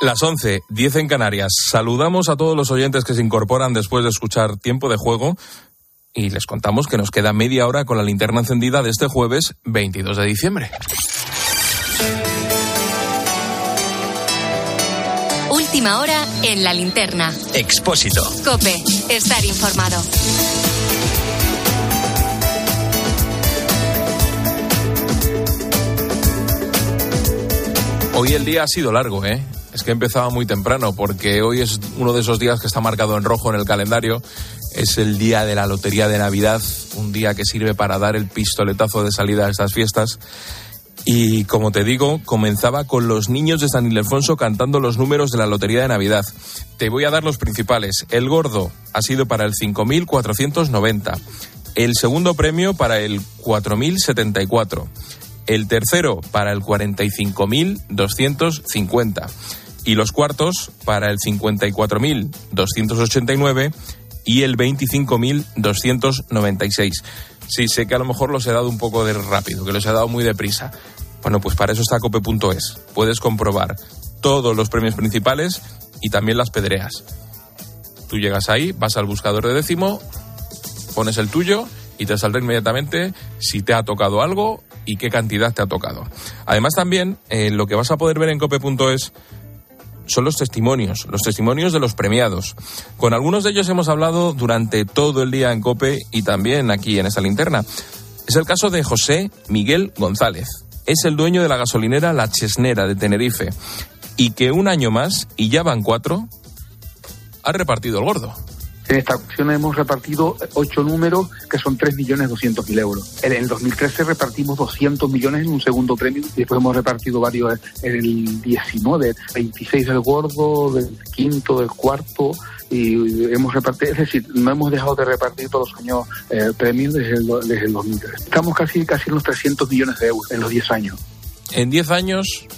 Las 11, 10 en Canarias. Saludamos a todos los oyentes que se incorporan después de escuchar Tiempo de Juego y les contamos que nos queda media hora con la linterna encendida de este jueves 22 de diciembre. Última hora en la linterna. Expósito. Cope, estar informado. Hoy el día ha sido largo, ¿eh? Que empezaba muy temprano porque hoy es uno de esos días que está marcado en rojo en el calendario. Es el día de la Lotería de Navidad, un día que sirve para dar el pistoletazo de salida a estas fiestas. Y como te digo, comenzaba con los niños de San Ildefonso cantando los números de la Lotería de Navidad. Te voy a dar los principales. El gordo ha sido para el 5.490. El segundo premio para el 4.074. El tercero para el 45.250 y los cuartos para el 54.289 y el 25.296. Sí, sé que a lo mejor los he dado un poco de rápido, que los he dado muy deprisa. Bueno, pues para eso está cope.es. Puedes comprobar todos los premios principales y también las pedreas. Tú llegas ahí, vas al buscador de décimo, pones el tuyo y te saldrá inmediatamente si te ha tocado algo y qué cantidad te ha tocado. Además también eh, lo que vas a poder ver en cope.es son los testimonios, los testimonios de los premiados. Con algunos de ellos hemos hablado durante todo el día en COPE y también aquí en esta linterna. Es el caso de José Miguel González. Es el dueño de la gasolinera La Chesnera de Tenerife y que un año más, y ya van cuatro, ha repartido el gordo. En esta ocasión hemos repartido ocho números que son 3.200.000 euros. En el 2013 repartimos 200 millones en un segundo premio y después hemos repartido varios en el 19, 26 del gordo, del quinto, del cuarto y hemos repartido, es decir, no hemos dejado de repartir todos los años eh, premios desde el, desde el 2013. Estamos casi, casi en los 300 millones de euros en los 10 años. En 10 años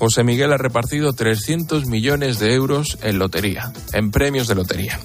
José Miguel ha repartido 300 millones de euros en lotería, en premios de lotería.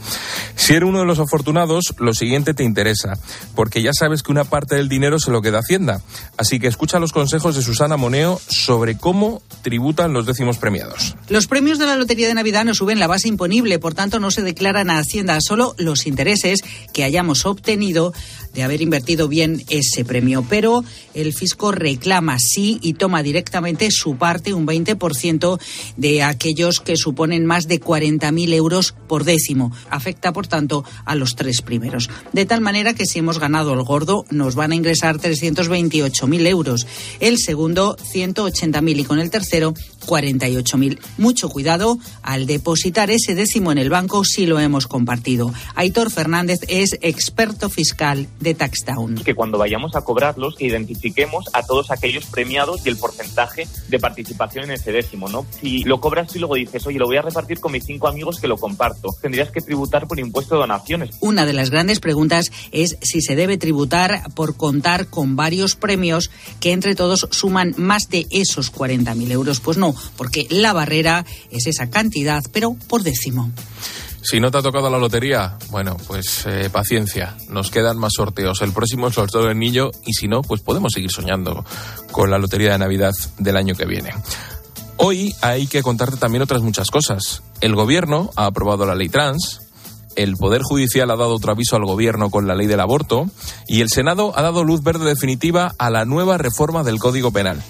Si eres uno de los afortunados, lo siguiente te interesa, porque ya sabes que una parte del dinero se lo queda Hacienda. Así que escucha los consejos de Susana Moneo sobre cómo tributan los décimos premiados. Los premios de la Lotería de Navidad no suben la base imponible, por tanto no se declaran a Hacienda solo los intereses que hayamos obtenido de haber invertido bien ese premio. Pero el fisco reclama sí y toma directamente su parte, un 20 ciento de aquellos que suponen más de 40.000 euros por décimo. Afecta, por tanto, a los tres primeros. De tal manera que si hemos ganado el gordo, nos van a ingresar 328.000 euros. El segundo, 180.000 y con el tercero, 48.000. Mucho cuidado al depositar ese décimo en el banco si lo hemos compartido. Aitor Fernández es experto fiscal de Taxdown. Que cuando vayamos a cobrarlos, identifiquemos a todos aquellos premiados y el porcentaje de participación en ese décimo, ¿no? Si lo cobras y luego dices, oye, lo voy a repartir con mis cinco amigos que lo comparto, tendrías que tributar por impuesto de donaciones. Una de las grandes preguntas es si se debe tributar por contar con varios premios que entre todos suman más de esos 40.000 euros. Pues no, porque la barrera es esa cantidad, pero por décimo. Si no te ha tocado la lotería, bueno, pues eh, paciencia, nos quedan más sorteos. El próximo es el sorteo del niño y si no, pues podemos seguir soñando con la lotería de Navidad del año que viene. Hoy hay que contarte también otras muchas cosas. El gobierno ha aprobado la ley trans, el Poder Judicial ha dado otro aviso al Gobierno con la ley del aborto y el Senado ha dado luz verde definitiva a la nueva reforma del Código Penal.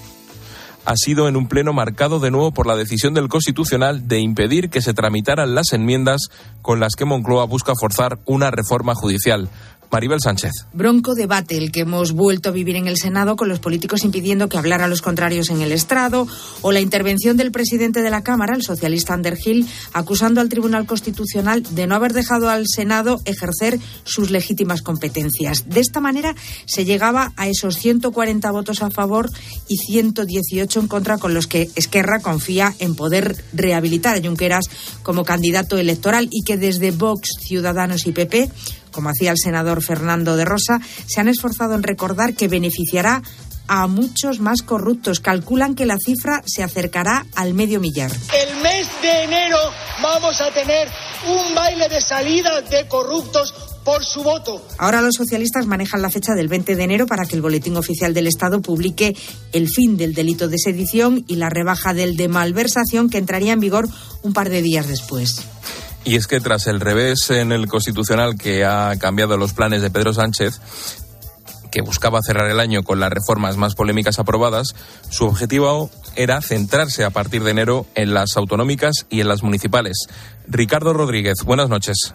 Ha sido en un pleno marcado de nuevo por la decisión del Constitucional de impedir que se tramitaran las enmiendas con las que Moncloa busca forzar una reforma judicial. Maribel Sánchez. Bronco debate el que hemos vuelto a vivir en el Senado con los políticos impidiendo que hablara los contrarios en el estrado o la intervención del presidente de la Cámara, el socialista Underhill, acusando al Tribunal Constitucional de no haber dejado al Senado ejercer sus legítimas competencias. De esta manera se llegaba a esos 140 votos a favor y 118 en contra con los que Esquerra confía en poder rehabilitar a Junqueras como candidato electoral y que desde Vox, Ciudadanos y PP como hacía el senador Fernando de Rosa, se han esforzado en recordar que beneficiará a muchos más corruptos. Calculan que la cifra se acercará al medio millar. El mes de enero vamos a tener un baile de salida de corruptos por su voto. Ahora los socialistas manejan la fecha del 20 de enero para que el Boletín Oficial del Estado publique el fin del delito de sedición y la rebaja del de malversación que entraría en vigor un par de días después. Y es que tras el revés en el Constitucional que ha cambiado los planes de Pedro Sánchez, que buscaba cerrar el año con las reformas más polémicas aprobadas, su objetivo era centrarse a partir de enero en las autonómicas y en las municipales. Ricardo Rodríguez, buenas noches.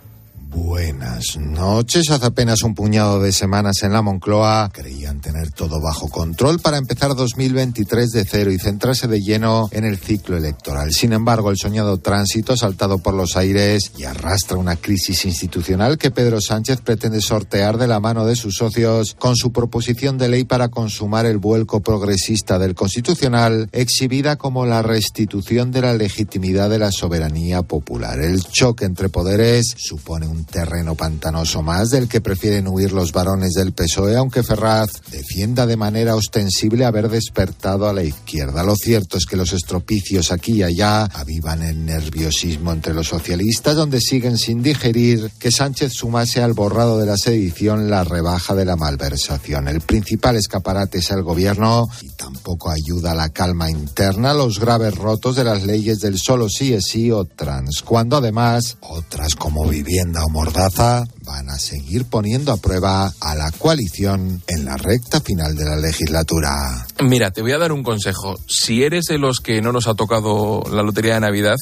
Buenas noches. Hace apenas un puñado de semanas en la Moncloa creían tener todo bajo control para empezar 2023 de cero y centrarse de lleno en el ciclo electoral. Sin embargo, el soñado tránsito ha saltado por los aires y arrastra una crisis institucional que Pedro Sánchez pretende sortear de la mano de sus socios con su proposición de ley para consumar el vuelco progresista del Constitucional, exhibida como la restitución de la legitimidad de la soberanía popular. El choque entre poderes supone un terreno pantanoso más del que prefieren huir los varones del PSOE, aunque Ferraz defienda de manera ostensible haber despertado a la izquierda. Lo cierto es que los estropicios aquí y allá avivan el nerviosismo entre los socialistas, donde siguen sin digerir que Sánchez sumase al borrado de la sedición la rebaja de la malversación. El principal escaparate es el gobierno y tampoco ayuda a la calma interna los graves rotos de las leyes del solo sí es sí o trans, cuando además otras como vivienda o mordaza van a seguir poniendo a prueba a la coalición en la recta final de la legislatura. Mira, te voy a dar un consejo. Si eres de los que no nos ha tocado la lotería de Navidad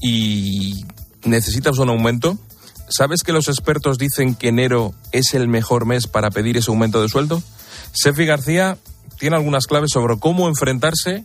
y necesitas un aumento, ¿sabes que los expertos dicen que enero es el mejor mes para pedir ese aumento de sueldo? Sefi García tiene algunas claves sobre cómo enfrentarse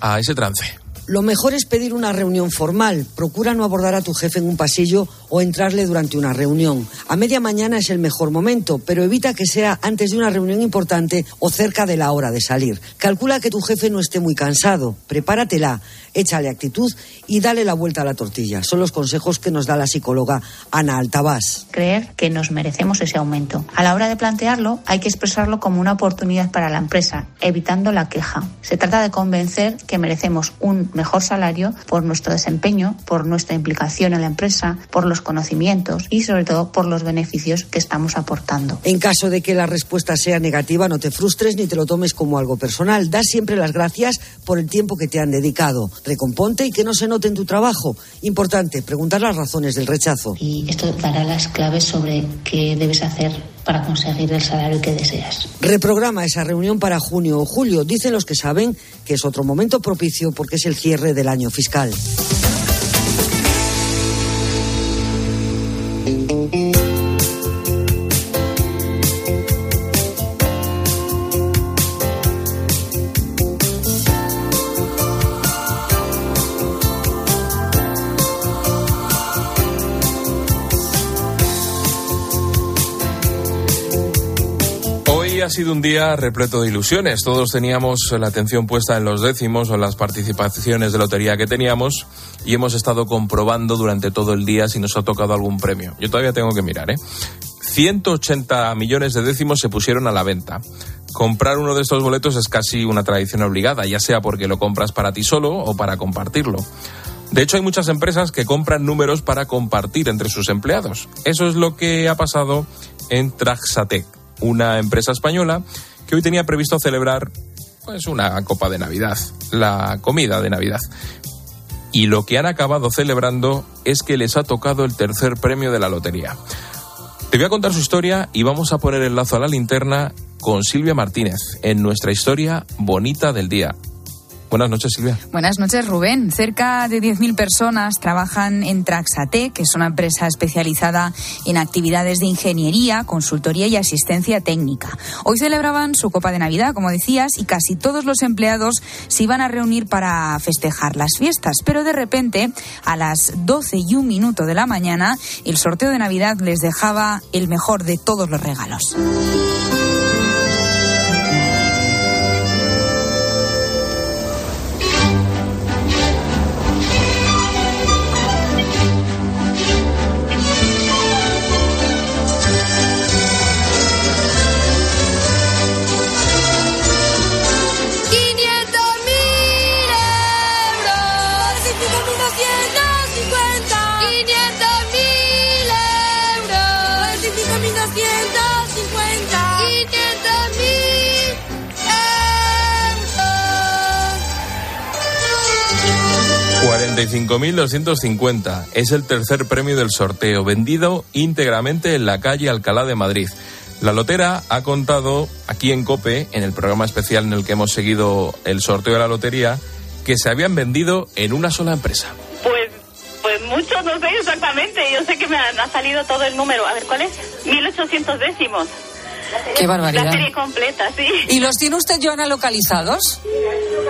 a ese trance. Lo mejor es pedir una reunión formal. Procura no abordar a tu jefe en un pasillo o entrarle durante una reunión. A media mañana es el mejor momento, pero evita que sea antes de una reunión importante o cerca de la hora de salir. Calcula que tu jefe no esté muy cansado. Prepáratela, échale actitud y dale la vuelta a la tortilla. Son los consejos que nos da la psicóloga Ana Altabás. Creer que nos merecemos ese aumento. A la hora de plantearlo, hay que expresarlo como una oportunidad para la empresa, evitando la queja. Se trata de convencer que merecemos un mejor salario por nuestro desempeño, por nuestra implicación en la empresa, por los conocimientos y sobre todo por los beneficios que estamos aportando. En caso de que la respuesta sea negativa, no te frustres ni te lo tomes como algo personal. Da siempre las gracias por el tiempo que te han dedicado. Recomponte y que no se note en tu trabajo. Importante, preguntar las razones del rechazo. Y esto dará las claves sobre qué debes hacer para conseguir el salario que deseas. Reprograma esa reunión para junio o julio. Dicen los que saben que es otro momento propicio porque es el cierre del año fiscal. Día repleto de ilusiones. Todos teníamos la atención puesta en los décimos o en las participaciones de lotería que teníamos y hemos estado comprobando durante todo el día si nos ha tocado algún premio. Yo todavía tengo que mirar, ¿eh? 180 millones de décimos se pusieron a la venta. Comprar uno de estos boletos es casi una tradición obligada, ya sea porque lo compras para ti solo o para compartirlo. De hecho, hay muchas empresas que compran números para compartir entre sus empleados. Eso es lo que ha pasado en Traxatec, una empresa española que hoy tenía previsto celebrar pues una copa de Navidad, la comida de Navidad. Y lo que han acabado celebrando es que les ha tocado el tercer premio de la lotería. Te voy a contar su historia y vamos a poner el lazo a la linterna con Silvia Martínez en nuestra historia bonita del día. Buenas noches, Silvia. Buenas noches, Rubén. Cerca de 10.000 personas trabajan en Traxate, que es una empresa especializada en actividades de ingeniería, consultoría y asistencia técnica. Hoy celebraban su Copa de Navidad, como decías, y casi todos los empleados se iban a reunir para festejar las fiestas. Pero de repente, a las 12 y un minuto de la mañana, el sorteo de Navidad les dejaba el mejor de todos los regalos. 45.250. Es el tercer premio del sorteo, vendido íntegramente en la calle Alcalá de Madrid. La lotera ha contado aquí en COPE, en el programa especial en el que hemos seguido el sorteo de la lotería, que se habían vendido en una sola empresa. Pues, pues muchos, no sé exactamente. Yo sé que me ha, ha salido todo el número. A ver, ¿cuál es? 1800 décimos. Qué barbaridad. La serie completa, sí. ¿Y los tiene usted, Joana, localizados?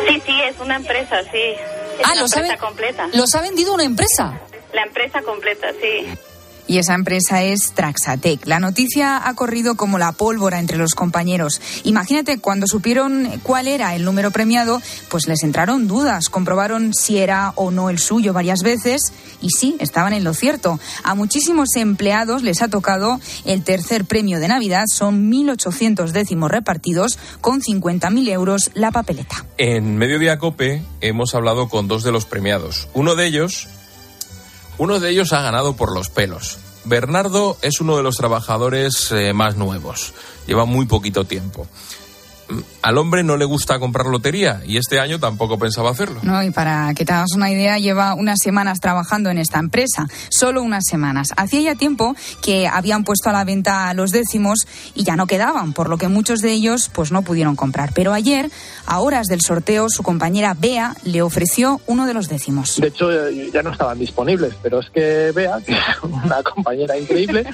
Sí, sí, es una empresa, sí. Es Ah, una empresa ha, completa. los ha vendido una empresa. La empresa completa, sí. Y esa empresa es Traxatec. La noticia ha corrido como la pólvora entre los compañeros. Imagínate, cuando supieron cuál era el número premiado, pues les entraron dudas. Comprobaron si era o no el suyo varias veces y sí, estaban en lo cierto. A muchísimos empleados les ha tocado el tercer premio de Navidad. Son 1.800 décimos repartidos con 50.000 euros la papeleta. En Mediodía Cope hemos hablado con dos de los premiados. Uno de ellos, uno de ellos ha ganado por los pelos. Bernardo es uno de los trabajadores eh, más nuevos. Lleva muy poquito tiempo. Al hombre no le gusta comprar lotería y este año tampoco pensaba hacerlo. No, y para que te hagas una idea, lleva unas semanas trabajando en esta empresa, solo unas semanas. Hacía ya tiempo que habían puesto a la venta los décimos y ya no quedaban, por lo que muchos de ellos pues no pudieron comprar. Pero ayer, a horas del sorteo, su compañera Bea le ofreció uno de los décimos. De hecho, eh, ya no estaban disponibles, pero es que Bea, que es una compañera increíble,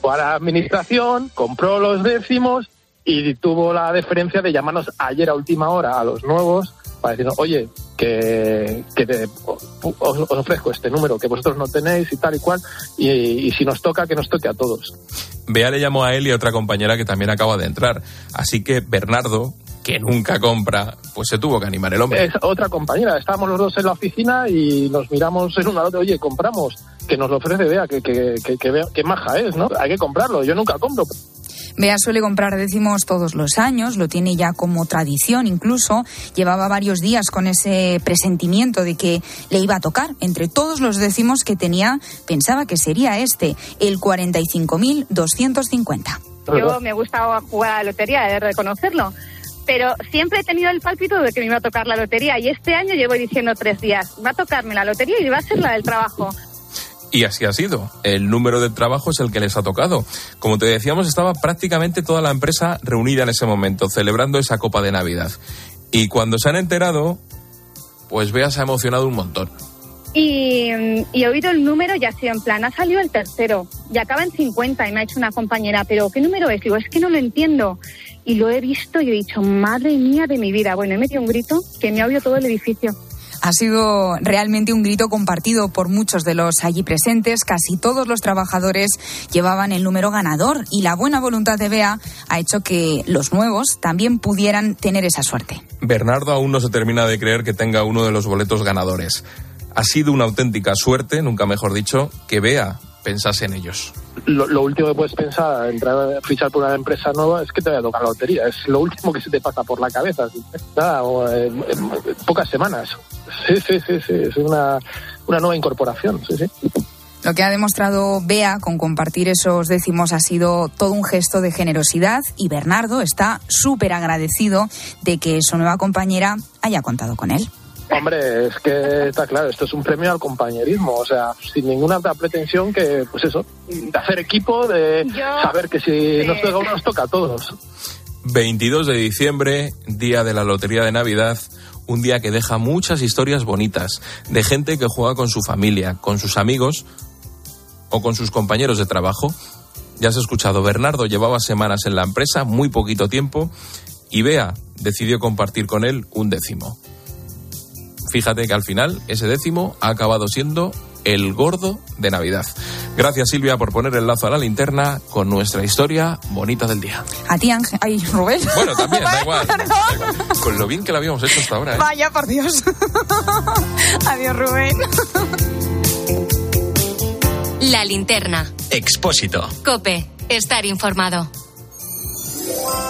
fue a la administración, compró los décimos y tuvo la deferencia de llamarnos ayer a última hora a los nuevos para decirnos, oye, que, que te- os, os ofrezco este número que vosotros no tenéis y tal y cual, y, y si nos toca, que nos toque a todos. Bea le llamó a él y a otra compañera que también acaba de entrar. Así que Bernardo, que nunca compra, pues se tuvo que animar el hombre. Es otra compañera, estábamos los dos en la oficina y nos miramos en una al otro, oye, compramos, que nos lo ofrece Bea, que, que, que, que maja es, ¿no? Hay que comprarlo, yo nunca compro. Bea suele comprar décimos todos los años, lo tiene ya como tradición incluso. Llevaba varios días con ese presentimiento de que le iba a tocar. Entre todos los décimos que tenía, pensaba que sería este, el 45.250. Yo me gusta jugar a la lotería, he de reconocerlo. Pero siempre he tenido el pálpito de que me iba a tocar la lotería. Y este año llevo diciendo tres días, va a tocarme la lotería y va a ser la del trabajo. Y así ha sido. El número de trabajo es el que les ha tocado. Como te decíamos, estaba prácticamente toda la empresa reunida en ese momento, celebrando esa copa de Navidad. Y cuando se han enterado, pues Bea se ha emocionado un montón. Y, he oído el número y sido en plan, ha salido el tercero y acaba en 50 y me ha hecho una compañera, pero ¿qué número es? Digo, es que no lo entiendo. Y lo he visto y he dicho, madre mía de mi vida. Bueno, he metido un grito que me ha oído todo el edificio. Ha sido realmente un grito compartido por muchos de los allí presentes. Casi todos los trabajadores llevaban el número ganador y la buena voluntad de Bea ha hecho que los nuevos también pudieran tener esa suerte. Bernardo aún no se termina de creer que tenga uno de los boletos ganadores. Ha sido una auténtica suerte, nunca mejor dicho, que Bea pensase en ellos. Lo, último que puedes pensar entrar a fichar por una empresa nueva es que te vaya a tocar la lotería. Es lo último que se te pasa por la cabeza. Nada, o, eh, pocas semanas. Sí, sí, sí, sí. Es una, una nueva incorporación. Sí, sí. Lo que ha demostrado Bea con compartir esos décimos ha sido todo un gesto de generosidad y Bernardo está súper agradecido de que su nueva compañera haya contado con él. Hombre, es que está claro, esto es un premio al compañerismo, o sea, sin ninguna otra pretensión que, pues eso, de hacer equipo, de saber que si nos toca a uno, nos toca a todos. 22 de diciembre, día de la Lotería de Navidad, un día que deja muchas historias bonitas de gente que juega con su familia, con sus amigos o con sus compañeros de trabajo. Ya has escuchado, Bernardo llevaba semanas en la empresa, muy poquito tiempo, y Bea decidió compartir con él un décimo. Fíjate que al final ese décimo ha acabado siendo el gordo de Navidad. Gracias Silvia por poner el lazo a la linterna con nuestra historia bonita del día. A ti, Ángel. Ay, Rubén. Bueno, también, da igual. Da igual. Con lo bien que lo habíamos hecho hasta ahora. ¿eh? Vaya, por Dios. Adiós, Rubén. La linterna. Expósito. Cope. Estar informado.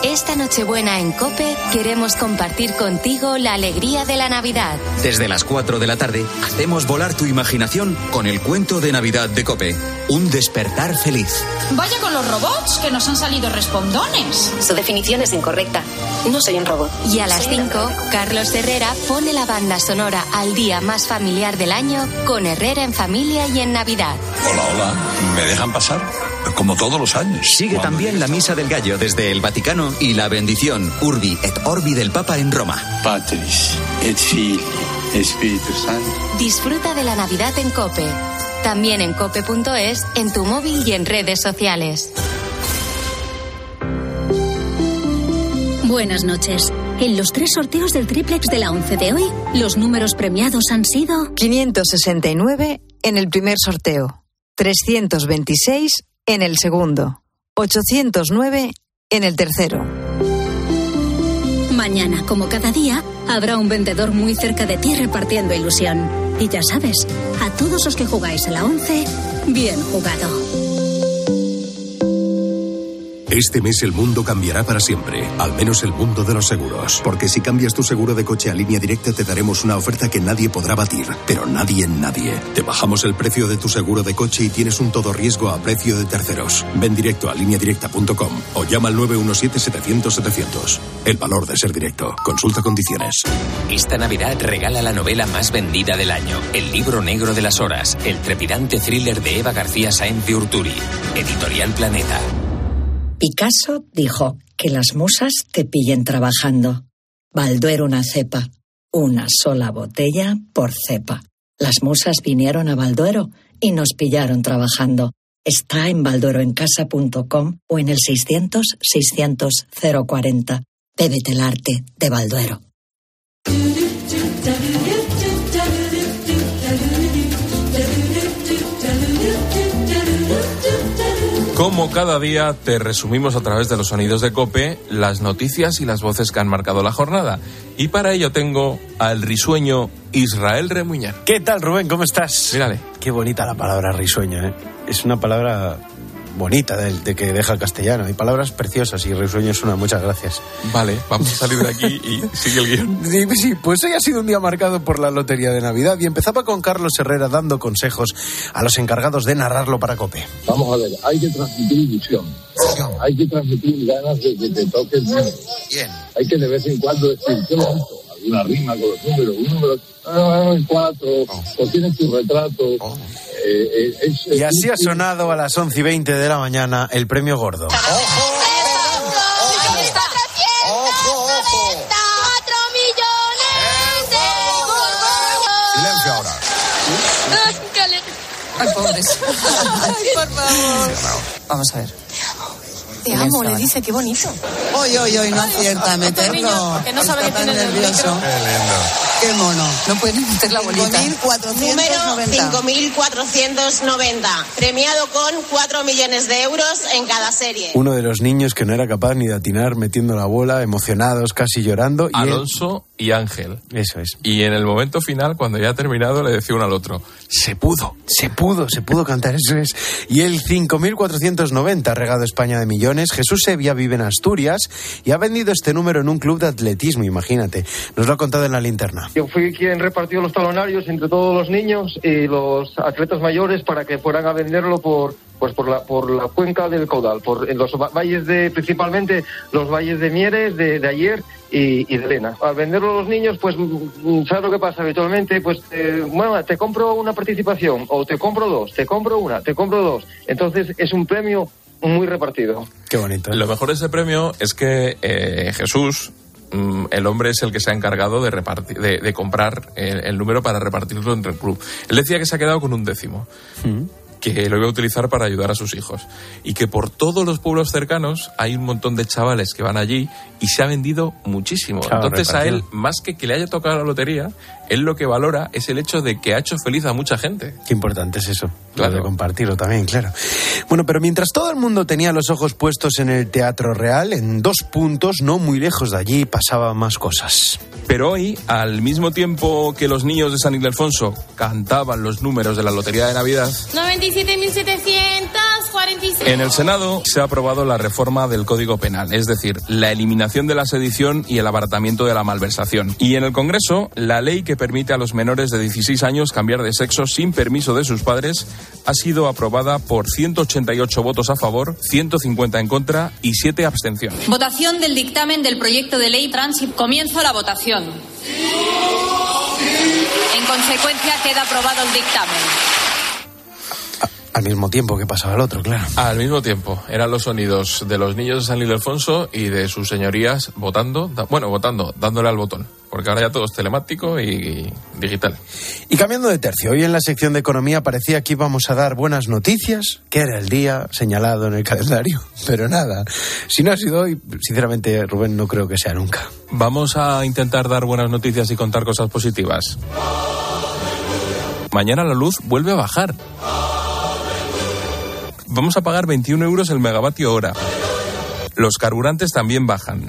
Esta Nochebuena en Cope queremos compartir contigo la alegría de la Navidad. Desde las 4 de la tarde hacemos volar tu imaginación con el cuento de Navidad de Cope. Un despertar feliz. Vaya con los robots, que nos han salido respondones. Su definición es incorrecta. No soy un robot. Y a las 5, Carlos Herrera pone la banda sonora al día más familiar del año con Herrera en familia y en Navidad. Hola, hola. ¿Me dejan pasar? Como todos los años. Sigue también la Misa del Gallo desde el Vaticano y la bendición Urbi et Orbi del Papa en Roma. Patris et Filii Espíritu Santo. Disfruta de la Navidad en Cope. También en cope.es, en tu móvil y en redes sociales. Buenas noches. En los tres sorteos del triplex de la 11 de hoy, los números premiados han sido 569 en el primer sorteo, 326 en el segundo, 809 en el tercero. Mañana, como cada día, habrá un vendedor muy cerca de ti repartiendo ilusión. Y ya sabes, a todos los que jugáis a la 11, bien jugado. Este mes el mundo cambiará para siempre, al menos el mundo de los seguros. Porque si cambias tu seguro de coche a línea directa te daremos una oferta que nadie podrá batir, pero nadie en nadie. Te bajamos el precio de tu seguro de coche y tienes un todo riesgo a precio de terceros. Ven directo a lineadirecta.com o llama al 917-700-700. El valor de ser directo. Consulta condiciones. Esta Navidad regala la novela más vendida del año, El libro negro de las horas, el trepidante thriller de Eva García Sáenz de Urturi, Editorial Planeta. Picasso dijo que las musas te pillen trabajando. Balduero una cepa, una sola botella por cepa. Las musas vinieron a Balduero y nos pillaron trabajando. Está en baldueroencasa.com o en el 600 600 040. Bébete el arte de Balduero. Como cada día te resumimos a través de los sonidos de Cope las noticias y las voces que han marcado la jornada. Y para ello tengo al risueño Israel Remuñán. ¿Qué tal, Rubén? ¿Cómo estás? Mírale. Qué bonita la palabra risueño, ¿eh? Es una palabra bonita de, de, que deja el castellano. Hay palabras preciosas y risueño es una. Muchas gracias. Vale, vamos a salir de aquí y sigue el guion. Sí, sí, pues hoy ha sido un día marcado por la Lotería de Navidad y empezaba con Carlos Herrera dando consejos a los encargados de narrarlo para COPE. Vamos a ver, hay que transmitir ilusión. Hay que transmitir ganas de que te toque el número. Bien. Hay que de vez en cuando decir, qué bonito, alguna rima con los números, un número, ah, cuatro, o tienes tu retrato. Eh, eh, es, Y así ha sonado a las 11 y 20 de la mañana el premio gordo. Silencio ahora. Ay, pobres. Ay, por favor. Vamos a ver. Te amo, le dice, qué bonito. Hoy, hoy, hoy, no acierta a meterlo. que no sabe que tiene el nervioso. micro. Qué lindo. Qué mono. No pueden meter la bolita. 5.490. Número 5.490. Premiado con 4 millones de euros en cada serie. Uno de los niños que no era capaz ni de atinar metiendo la bola, emocionados, casi llorando. Y él- Alonso y Ángel. Eso es. Y en el momento final, cuando ya ha terminado, le decía uno al otro, se pudo. Se pudo, se pudo cantar, eso es. Y el 5.490 ha regado España de millones. Jesús Sevilla vive en Asturias y ha vendido este número en un club de atletismo, imagínate. Nos lo ha contado en la linterna. Yo fui quien repartió los talonarios entre todos los niños y los atletas mayores para que fueran a venderlo por pues por la por la cuenca del caudal, por en los va- valles de principalmente los valles de Mieres, de, de ayer y, y de Lena. Al venderlo a los niños, pues mm, sabes lo que pasa habitualmente, pues eh, bueno, te compro una participación o te compro dos, te compro una, te compro dos. Entonces es un premio muy repartido. Qué bonito. Lo mejor de ese premio es que eh, Jesús, mm, el hombre es el que se ha encargado de, repartir, de, de comprar el, el número para repartirlo entre el club. Él decía que se ha quedado con un décimo. Que lo iba a utilizar para ayudar a sus hijos. Y que por todos los pueblos cercanos hay un montón de chavales que van allí y se ha vendido muchísimo. Claro, Entonces a él, más que que le haya tocado la lotería, él lo que valora es el hecho de que ha hecho feliz a mucha gente. Qué importante es eso. Claro. Lo de compartirlo también, claro. Bueno, pero mientras todo el mundo tenía los ojos puestos en el Teatro Real, en dos puntos, no muy lejos de allí, pasaban más cosas. Pero hoy, al mismo tiempo que los niños de San Ildefonso cantaban los números de la Lotería de Navidad, 97.746. En el Senado se ha aprobado la reforma del Código Penal, es decir, la eliminación de la sedición y el abaratamiento de la malversación. Y en el Congreso, la ley que permite a los menores de 16 años cambiar de sexo sin permiso de sus padres ha sido aprobada por 188 votos a favor, 150 en contra y 7 abstenciones. Votación del dictamen del proyecto de ley Transit. Comienzo la votación. En consecuencia, queda aprobado el dictamen. Al mismo tiempo que pasaba el otro, claro. Al mismo tiempo, eran los sonidos de los niños de San Ildefonso y de sus señorías votando, bueno, votando, dándole al botón, porque ahora ya todo es telemático y digital. Y cambiando de tercio, hoy en la sección de economía parecía que íbamos a dar buenas noticias, que era el día señalado en el calendario, pero nada. Si no ha sido hoy, sinceramente, Rubén, no creo que sea nunca. Vamos a intentar dar buenas noticias y contar cosas positivas. Mañana la luz vuelve a bajar. Vamos a pagar 21 euros el megavatio hora. Los carburantes también bajan.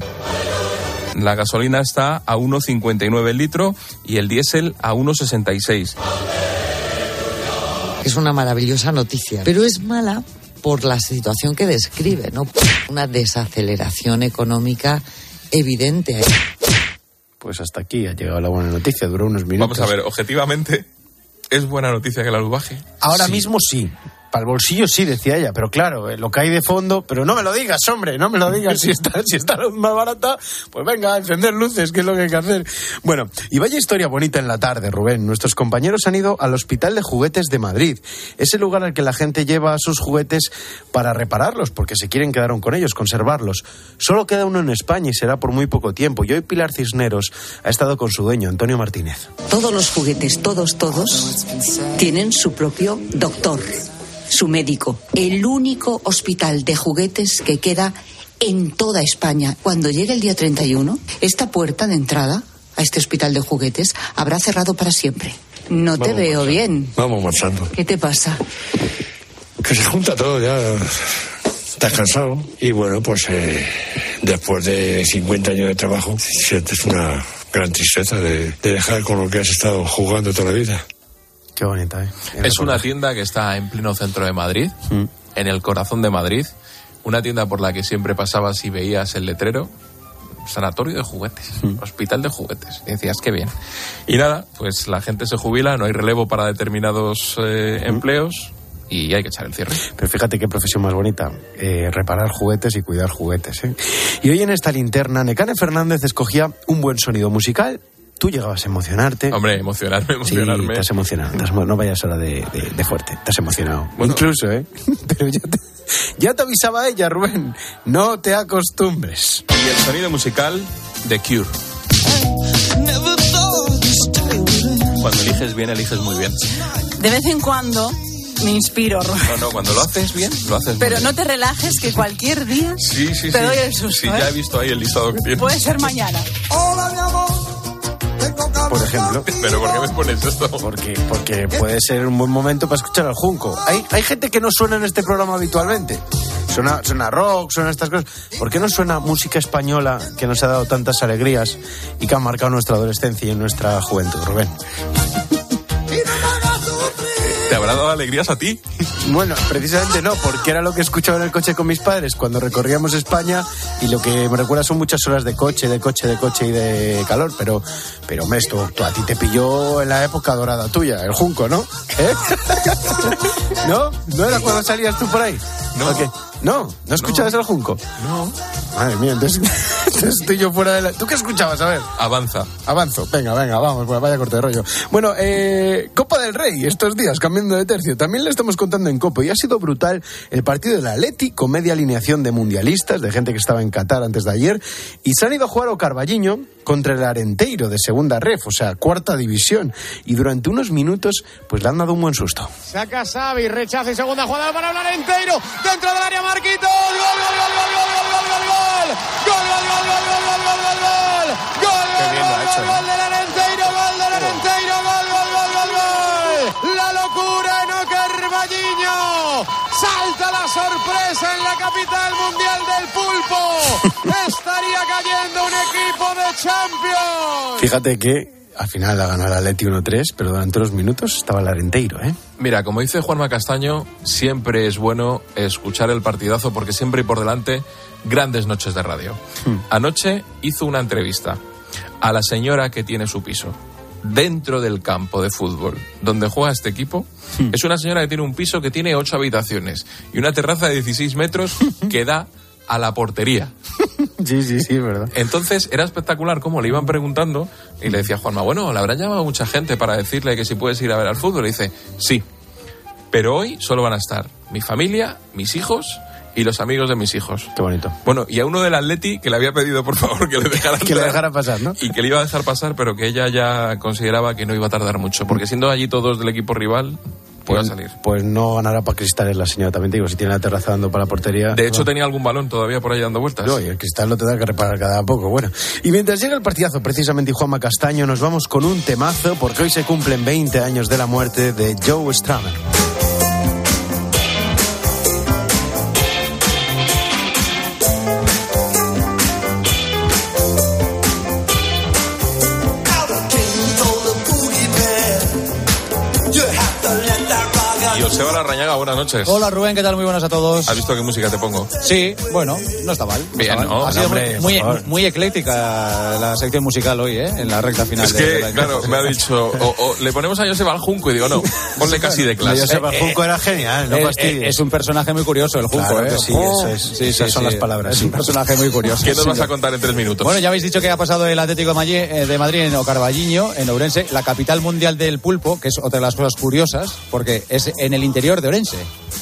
La gasolina está a 1,59 el litro y el diésel a 1,66. Es una maravillosa noticia, pero es mala por la situación que describe, ¿no? Una desaceleración económica evidente. Pues hasta aquí ha llegado la buena noticia, duró unos minutos. Vamos a ver, objetivamente, ¿es buena noticia que la luz baje? Ahora mismo sí. Para el bolsillo sí, decía ella, pero claro, eh, lo que hay de fondo, pero no me lo digas, hombre, no me lo digas, si está, si está más barata, pues venga, a encender luces, que es lo que hay que hacer. Bueno, y vaya historia bonita en la tarde, Rubén. Nuestros compañeros han ido al Hospital de Juguetes de Madrid, ese lugar al que la gente lleva sus juguetes para repararlos, porque se quieren quedar con ellos, conservarlos. Solo queda uno en España y será por muy poco tiempo. Y hoy Pilar Cisneros ha estado con su dueño, Antonio Martínez. Todos los juguetes, todos, todos, tienen su propio doctor, su médico. El único hospital de juguetes que queda en toda España. Cuando llegue el día 31, esta puerta de entrada a este hospital de juguetes habrá cerrado para siempre. No te Vamos veo bien. Vamos marchando. ¿Qué te pasa? Que se junta todo, ya estás cansado. Y bueno, pues eh, después de 50 años de trabajo, sientes una gran tristeza de, de dejar con lo que has estado jugando toda la vida. Qué bonita, ¿eh? Es una tienda que está en pleno centro de Madrid, Mm. en el corazón de Madrid. Una tienda por la que siempre pasabas y veías el letrero. Sanatorio de juguetes, Mm. hospital de juguetes. Y decías, qué bien. Y nada, pues la gente se jubila, no hay relevo para determinados eh, Mm. empleos y hay que echar el cierre. Pero fíjate qué profesión más bonita. eh, reparar juguetes y cuidar juguetes. ¿eh? Y hoy en esta linterna, Necane Fernández escogía un buen sonido musical. Tú llegabas a emocionarte. Hombre, emocionarme, Sí, emocionarme. te has emocionado. te has no vayas ahora de, de- de fuerte. Te has emocionado. Incluso, ¿eh? Pero ya te, ya te avisaba ella, Rubén. No te acostumbres. Y el sonido musical de Cure. Cuando eliges bien, eliges muy bien. De vez en cuando me inspiro, Rubén. No, no, cuando lo haces bien, lo haces Pero bien. no te relajes que cualquier día Sí, sí, te sí. doy el susto. Sí, ¿eh? ya he visto ahí el listado que tiene. Puede ser mañana. Por ejemplo. ¿Pero por qué me pones esto? Porque, porque puede ser un buen momento para escuchar al Junco. Hay, hay gente que no suena en este programa habitualmente. Suena, suena rock, suena estas cosas. ¿Por qué no suena música española que nos ha dado tantas alegrías y que ha marcado nuestra adolescencia y nuestra juventud, Rubén? ¿Te habrá dado alegrías a ti? Bueno, precisamente no, porque era lo que escuchaba en el coche con mis padres cuando recorríamos España y lo que me recuerda son muchas horas de coche, de coche, de coche y de calor, pero, pero esto tú- a ti te pilló en la época dorada tuya, el Junco, ¿no? ¿Eh? ¿No? ¿No era cuando salías tú por ahí? No. ¿O qué? ¿No? ¿No escuchabas el Junco? No. Madre mía, entonces, entonces estoy yo fuera de la... ¿Tú qué escuchabas? A ver. Avanza. Avanzo, venga, venga, vamos, vaya corte de rollo. Bueno, eh, Copa del Rey, estos días, cambiando de tercio, también le estamos contando en Copa y ha sido brutal el partido de la Atleti con media alineación de mundialistas, de gente que estaba en Qatar antes de ayer, y se han ido a jugar o Carballiño contra el Arenteiro de segunda ref, o sea, cuarta división, y durante unos minutos, pues le han dado un buen susto. Saca Xavi, rechaza y segunda jugada para hablar entero. Dentro del área Marquitos. Gol, gol, gol, gol, gol, gol, gol, gol, gol. Gol, gol, gol, gol, gol, gol, gol, gol, gol. Gol, Qué bien lo ha hecho, gol, gol ¿eh? del Arenteiro, gol del Arenteiro, gol, gol, gol, gol, gol. La locura en Carballiño. Salta la sorpresa en la capital mundial del pulpo. Estaría Fíjate que al final ha ganado el Atleti 1-3, pero durante unos minutos estaba el Arenteiro, ¿eh? Mira, como dice Juanma Castaño, siempre es bueno escuchar el partidazo porque siempre hay por delante grandes noches de radio. Hmm. Anoche hizo una entrevista a la señora que tiene su piso. dentro del campo de fútbol donde juega este equipo Hmm. es una señora que tiene un piso que tiene ocho habitaciones y una terraza de 16 metros que da a la portería. Sí, sí, sí, verdad. Entonces era espectacular cómo le iban preguntando y le decía Juanma, bueno, le habrán llamado mucha gente para decirle que si puedes ir a ver al fútbol. Y dice, sí, pero hoy solo van a estar mi familia, mis hijos y los amigos de mis hijos. Qué bonito. Bueno, y a uno del Atleti que le había pedido por favor que le dejara Que le dejara pasar, ¿no? y que le iba a dejar pasar, pero que ella ya consideraba que no iba a tardar mucho, porque siendo allí todos del equipo rival, pueda salir. Pues no ganará para cristales la señora, también te digo, si tiene la terraza dando para la portería. De hecho, no. tenía algún balón todavía por ahí dando vueltas. No, y el cristal lo tendrá que reparar cada poco. Bueno, y mientras llega el partidazo, precisamente, Juanma Castaño, nos vamos con un temazo, porque hoy se cumplen 20 años de la muerte de Joe Strummer. Buenas noches. Hola Rubén, ¿qué tal? Muy buenas a todos. ¿Has visto qué música te pongo? Sí, bueno, no está mal. no Bien, está mal. ¿no? Ha sido Hombre, muy, muy, muy ecléctica la sección musical hoy, ¿eh? En la recta final. Es de- de que, la claro, me ha dicho, o, o le ponemos a Joseba al Junco y digo, no, ponle casi de clase. Joseba Junco era genial, no Eh, fastidies. eh, es un personaje muy curioso, el Junco, Claro ¿eh? que sí, Oh. eso es. Esas son las palabras, Es sí. un personaje muy curioso. ¿Qué nos Sí, vas a contar en tres minutos? Bueno, ya habéis dicho que ha pasado el Atlético de Madrid, eh, de Madrid en Ocarvalliño, en Ourense, la capital mundial del pulpo, que es otra de las cosas curiosas, porque es en el interior de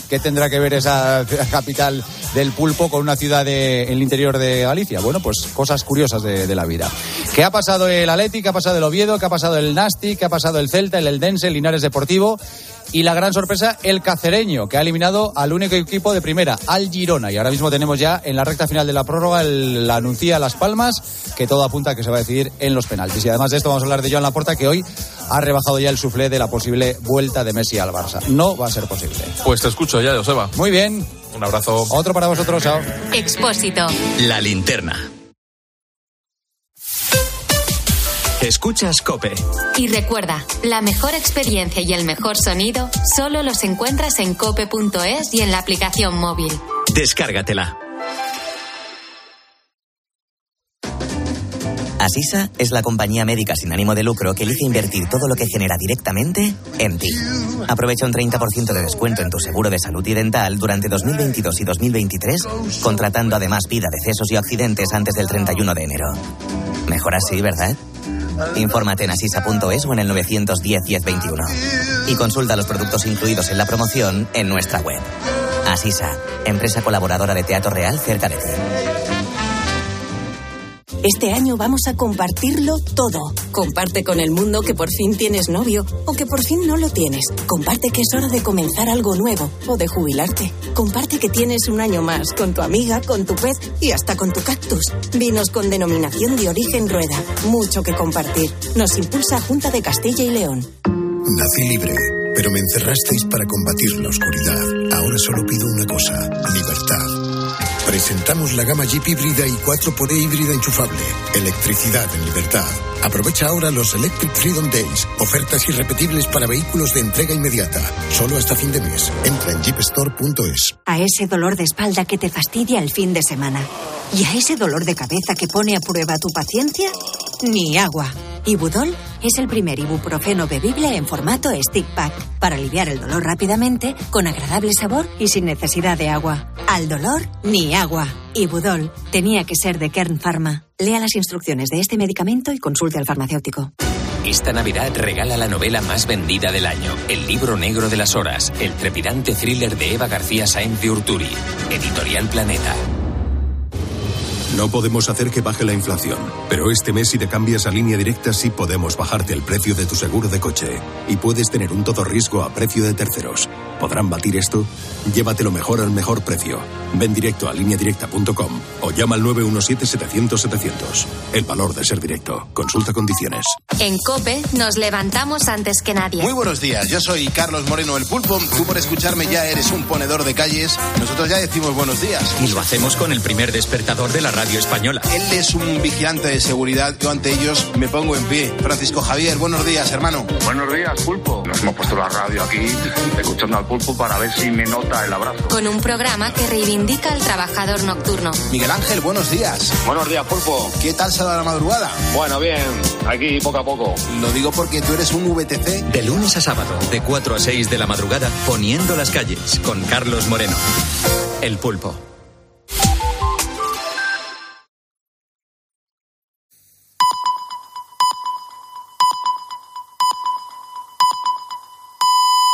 ¿Qué tendrá que ver esa capital del pulpo con una ciudad de- en el interior de Galicia? Bueno, pues cosas curiosas de la vida. ¿Qué ha pasado el Atleti? ¿Qué ha pasado el Oviedo? ¿Qué ha pasado el Nasti? ¿Qué ha pasado el Celta, el Eldense, el Linares Deportivo? Y la gran sorpresa, el Cacereño, que ha eliminado al único equipo de primera, al Girona. Y ahora mismo tenemos ya en la recta final de la prórroga el, la anuncia Las Palmas, que todo apunta a que se va a decidir en los penaltis. Y además de esto vamos a hablar de Joan Laporta, que hoy ha rebajado ya el suflé de la posible vuelta de Messi al Barça. No va a ser posible. Pues te escucho ya, Joseba. Muy bien. Un abrazo. Otro para vosotros, chao. Expósito. La linterna. Escuchas Cope. Y recuerda, la mejor experiencia y el mejor sonido solo los encuentras en cope.es y en la aplicación móvil. Descárgatela. Asisa es la compañía médica sin ánimo de lucro que elige invertir todo lo que genera directamente en ti. Aprovecha un 30% de descuento en tu seguro de salud y dental durante 2022 y 2023, contratando además vida, decesos y accidentes antes del 31 de enero. Mejor así, ¿verdad? Infórmate en asisa.es o en el 910 1021. Y consulta los productos incluidos en la promoción en nuestra web. Asisa, empresa colaboradora de Teatro Real cerca de ti. Este año vamos a compartirlo todo. Comparte con el mundo que por fin tienes novio o que por fin no lo tienes. Comparte que es hora de comenzar algo nuevo o de jubilarte. Comparte que tienes un año más con tu amiga, con tu pez y hasta con tu cactus. Vinos con denominación de origen rueda. Mucho que compartir. Nos impulsa Junta de Castilla y León. Nací libre, pero me encerrasteis para combatir la oscuridad. Ahora solo pido una cosa, libertad. Presentamos la gama Jeep híbrida y 4xE híbrida enchufable. Electricidad en libertad. Aprovecha ahora los Electric Freedom Days. Ofertas irrepetibles para vehículos de entrega inmediata. Solo hasta fin de mes. Entra en jeepstore.es. A ese dolor de espalda que te fastidia el fin de semana. Y a ese dolor de cabeza que pone a prueba tu paciencia, ni agua. Ibudol es el primer ibuprofeno bebible en formato stick pack para aliviar el dolor rápidamente, con agradable sabor y sin necesidad de agua. Al dolor, ni agua. Ibudol tenía que ser de Kern Pharma. Lea las instrucciones de este medicamento y consulte al farmacéutico. Esta Navidad regala la novela más vendida del año, El libro negro de las horas, el trepidante thriller de Eva García Sáenz de Urturi, Editorial Planeta. No podemos hacer que baje la inflación, pero este mes si te cambias a línea directa sí podemos bajarte el precio de tu seguro de coche y puedes tener un todo riesgo a precio de terceros. ¿Podrán batir esto? Llévatelo mejor al mejor precio. Ven directo a lineadirecta.com o llama al 917-700-700. El valor de ser directo. Consulta condiciones. En Cope nos levantamos antes que nadie. Muy buenos días, yo soy Carlos Moreno el Pulpo. Tú por escucharme ya eres un ponedor de calles. Nosotros ya decimos buenos días. Y lo hacemos con el primer despertador de la Radio Española. Él es un vigilante de seguridad. Yo ante ellos me pongo en pie. Francisco Javier, buenos días, hermano. Buenos días, Pulpo. Nos hemos puesto la radio aquí, escuchando al Pulpo para ver si me nota el abrazo. Con un programa que reivindica al trabajador nocturno. Miguel Ángel, buenos días. Buenos días, Pulpo. ¿Qué tal se da la madrugada? Bueno, bien, aquí poco a poco. Lo digo porque tú eres un VTC. De lunes a sábado, de 4 a 6 de la madrugada, poniendo las calles, con Carlos Moreno. El Pulpo.